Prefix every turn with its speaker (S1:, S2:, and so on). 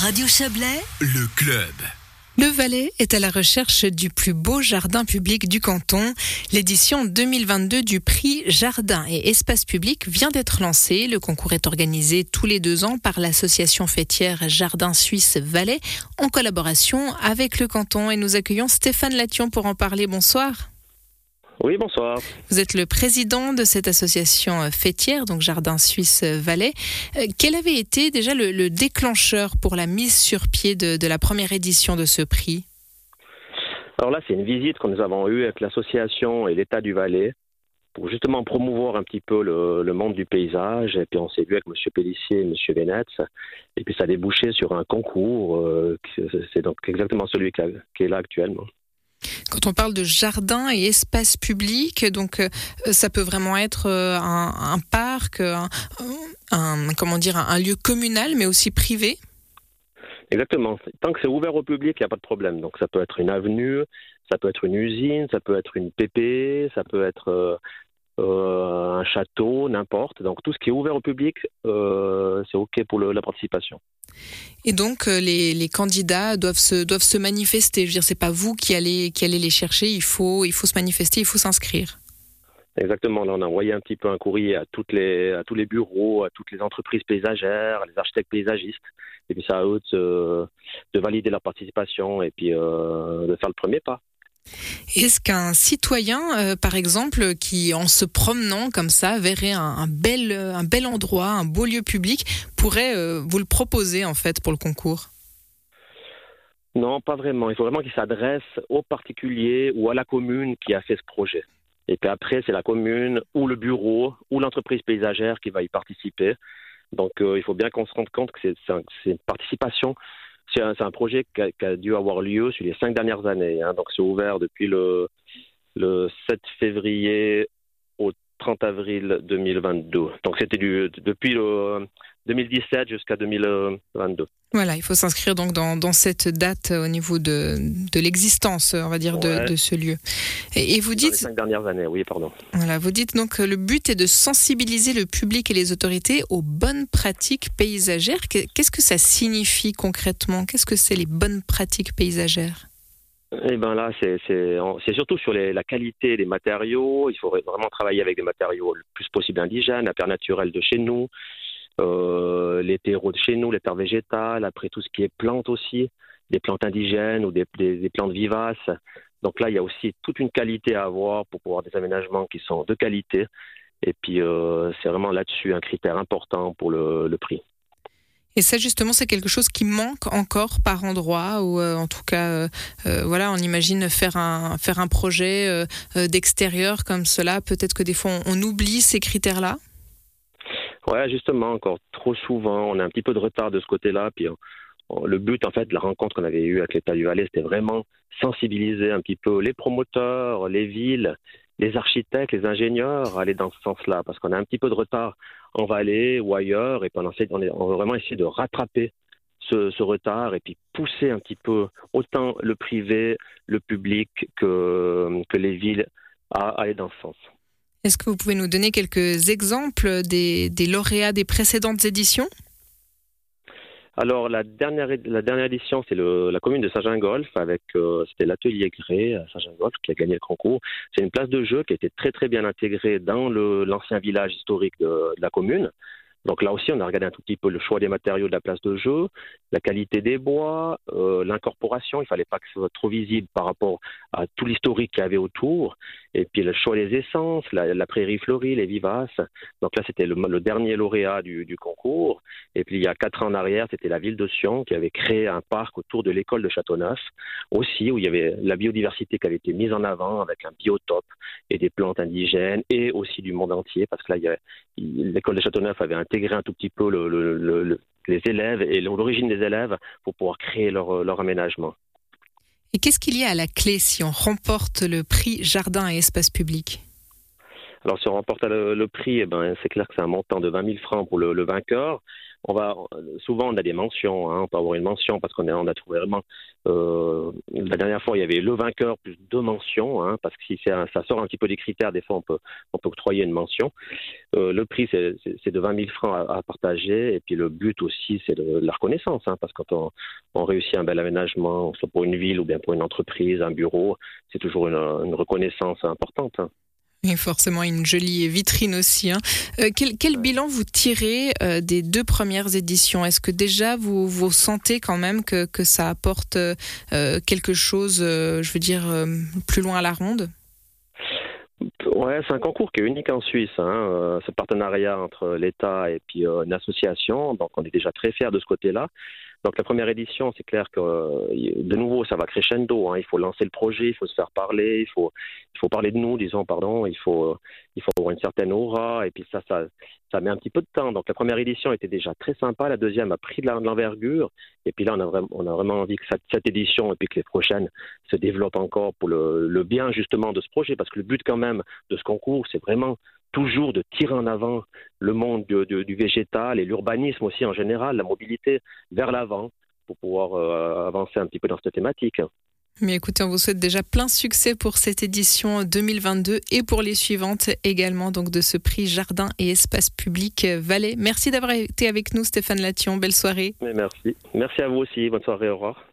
S1: Radio Chablais,
S2: le club.
S3: Le Valais est à la recherche du plus beau jardin public du canton. L'édition 2022 du prix Jardin et Espace Public vient d'être lancée. Le concours est organisé tous les deux ans par l'association fêtière Jardin Suisse Valais en collaboration avec le canton. Et nous accueillons Stéphane Lation pour en parler. Bonsoir.
S4: Oui, bonsoir.
S3: Vous êtes le président de cette association euh, fêtière, donc Jardin Suisse euh, Valais. Euh, quel avait été déjà le, déclencheur pour la mise sur pied de, la première édition de ce prix?
S4: Alors là, c'est une visite que nous avons eue avec l'association et l'État du Valais pour justement promouvoir un petit peu le, monde du paysage. Et puis on s'est vu avec M. Pellissier et M. Vénetz. Et puis ça a débouché sur un concours. c'est donc exactement celui qui est là actuellement.
S3: Quand on parle de jardin et espace public, donc euh, ça peut vraiment être euh, un, parc, un, comment dire, un, lieu communal, mais aussi privé.
S4: Exactement. Tant que c'est ouvert au public, il n'y a pas de problème. Donc ça peut être une avenue, ça peut être une usine, ça peut être une PP, ça peut être euh, un château, n'importe. Donc tout ce qui est ouvert au public, euh, c'est OK pour la participation.
S3: Et donc euh, les, candidats doivent se, doivent se manifester. Je veux dire, c'est pas vous qui allez, qui allez les chercher. Il faut, il faut se manifester, il faut s'inscrire.
S4: Exactement. Là, on a envoyé un petit peu un courrier à, toutes les, à tous les bureaux, à toutes les entreprises paysagères, les architectes paysagistes. Et puis, ça à eux de, valider leur participation et puis de faire le premier pas.
S3: Est-ce qu'un citoyen, euh, par exemple, qui en se promenant comme ça verrait un, bel, un bel endroit, un beau lieu public, pourrait euh, vous le proposer en fait pour le concours?
S4: Non, pas vraiment. Il faut vraiment qu'il s'adresse aux particuliers ou à la commune qui a fait ce projet. Et puis après, c'est la commune ou le bureau ou l'entreprise paysagère qui va y participer. Donc euh, il faut bien qu'on se rende compte que c'est une participation c'est un, projet qui a, dû avoir lieu sur les cinq dernières années. Hein. donc c'est ouvert depuis le, le 7 février au 30 avril 2022. Donc c'était depuis le 2017 jusqu'à 2022.
S3: Voilà, il faut s'inscrire donc dans, cette date au niveau de, de l'existence, on va dire, de, ce lieu.
S4: Et, vous dites. Dans les cinq dernières années, oui, pardon.
S3: Voilà, vous dites donc que le but est de sensibiliser le public et les autorités aux bonnes pratiques paysagères. Qu'est-ce que ça signifie concrètement? Qu'est-ce que c'est les bonnes pratiques paysagères?
S4: Eh ben là, c'est surtout sur la qualité des matériaux. Il faut vraiment travailler avec des matériaux le plus possible indigènes, naturelle de chez nous, euh, les terreaux de chez nous, les terres végétales, après tout ce qui est plantes aussi, des plantes indigènes ou des, plantes vivaces. Donc là, il y a aussi toute une qualité à avoir pour pouvoir des aménagements qui sont de qualité. Et puis, euh, c'est vraiment là-dessus un critère important pour le, prix.
S3: Et ça, justement, c'est quelque chose qui manque encore par endroit, ou euh, en tout cas, voilà, on imagine faire un, faire un projet d'extérieur comme cela. Peut-être que des fois, on oublie ces critères-là.
S4: Ouais, justement, encore trop souvent, on a un petit peu de retard de ce côté-là. Puis le but, en fait, de la rencontre qu'on avait eue avec l'État du Valais, c'était vraiment sensibiliser un petit peu les promoteurs, les villes, les architectes, les ingénieurs à aller dans ce sens-là, parce qu'on a un petit peu de retard en Valais ou ailleurs, et pendant on, on veut vraiment essayer de rattraper ce, retard et puis pousser un petit peu autant le privé, le public que, que les villes à aller dans ce sens.
S3: Est-ce que vous pouvez nous donner quelques exemples des, lauréats des précédentes éditions?
S4: Alors la dernière édition c'est la commune de Saint-Gingolf avec euh, c'était l'atelier Gré à Saint-Gingolf qui a gagné le concours. C'est une place de jeu qui a été très très bien intégrée dans l'ancien village historique de, la commune. Donc là aussi, on a regardé un tout petit peu le choix des matériaux de la place de jeu, la qualité des bois, euh, l'incorporation. Il fallait pas que ce soit trop visible par rapport à tout l'historique qu'il y avait autour. Et puis le choix des essences, la, prairie fleurie, les vivaces. Donc là, c'était le, dernier lauréat du, concours. Et puis il y a quatre ans en arrière, c'était la ville de Sion qui avait créé un parc autour de l'école de Châteauneuf, aussi où il y avait la biodiversité qui avait été mise en avant avec un biotope et des plantes indigènes et aussi du monde entier, parce que là, l'école de Châteauneuf avait intégrer un tout petit peu les élèves et l'origine des élèves pour pouvoir créer leur, leur aménagement.
S3: Et qu'est-ce qu'il y a à la clé si on remporte le prix Jardin et Espace Public?
S4: Alors si on remporte le, prix, eh ben, c'est clair que c'est un montant de 20 000 francs pour le vainqueur on va souvent on a des mentions, hein, on peut avoir une mention parce qu'on a, trouvé vraiment euh, la dernière fois il y avait le vainqueur plus deux mentions, hein, parce que si ça sort un petit peu des critères, des fois on peut on peut octroyer une mention. Euh, le prix c'est de 20 000 francs à, partager et puis le but aussi c'est de, la reconnaissance, hein, parce que quand on, réussit un bel aménagement, soit pour une ville ou bien pour une entreprise, un bureau, c'est toujours une, une reconnaissance importante.
S3: Et forcément une jolie vitrine aussi. Hein. Euh, quel, bilan vous tirez euh, des deux premières éditions? Est-ce que déjà vous, vous sentez quand même que, que ça apporte euh, quelque chose, je veux dire, plus loin à la ronde?
S4: Ouais, c'est un concours qui est unique en Suisse. Hein. ce partenariat entre l'État et puis une association, donc on est déjà très fiers de ce côté-là. Donc la première édition, c'est clair que de nouveau, ça va crescendo. Hein. Il faut lancer le projet, il faut se faire parler, il faut, parler de nous, disons, pardon. Il faut, il faut avoir une certaine aura. Et puis ça, ça, ça met un petit peu de temps. Donc la première édition était déjà très sympa. La deuxième a pris de l'envergure. Et puis là, on a, vraiment, on a vraiment envie que cette, édition et puis que les prochaines se développent encore pour le bien justement de ce projet. Parce que le but quand même de ce concours, c'est vraiment toujours de tirer en avant le monde du, végétal et l'urbanisme aussi en général, la mobilité vers l'avant pour pouvoir euh, avancer un petit peu dans cette thématique.
S3: Mais écoutez, on vous souhaite déjà plein succès pour cette édition 2022 et pour les suivantes également, donc de ce prix Jardin et Espace Public Valais. Merci d'avoir été avec nous, Stéphane Lation. Belle soirée.
S4: merci. Merci à vous aussi. Bonne soirée. Au revoir.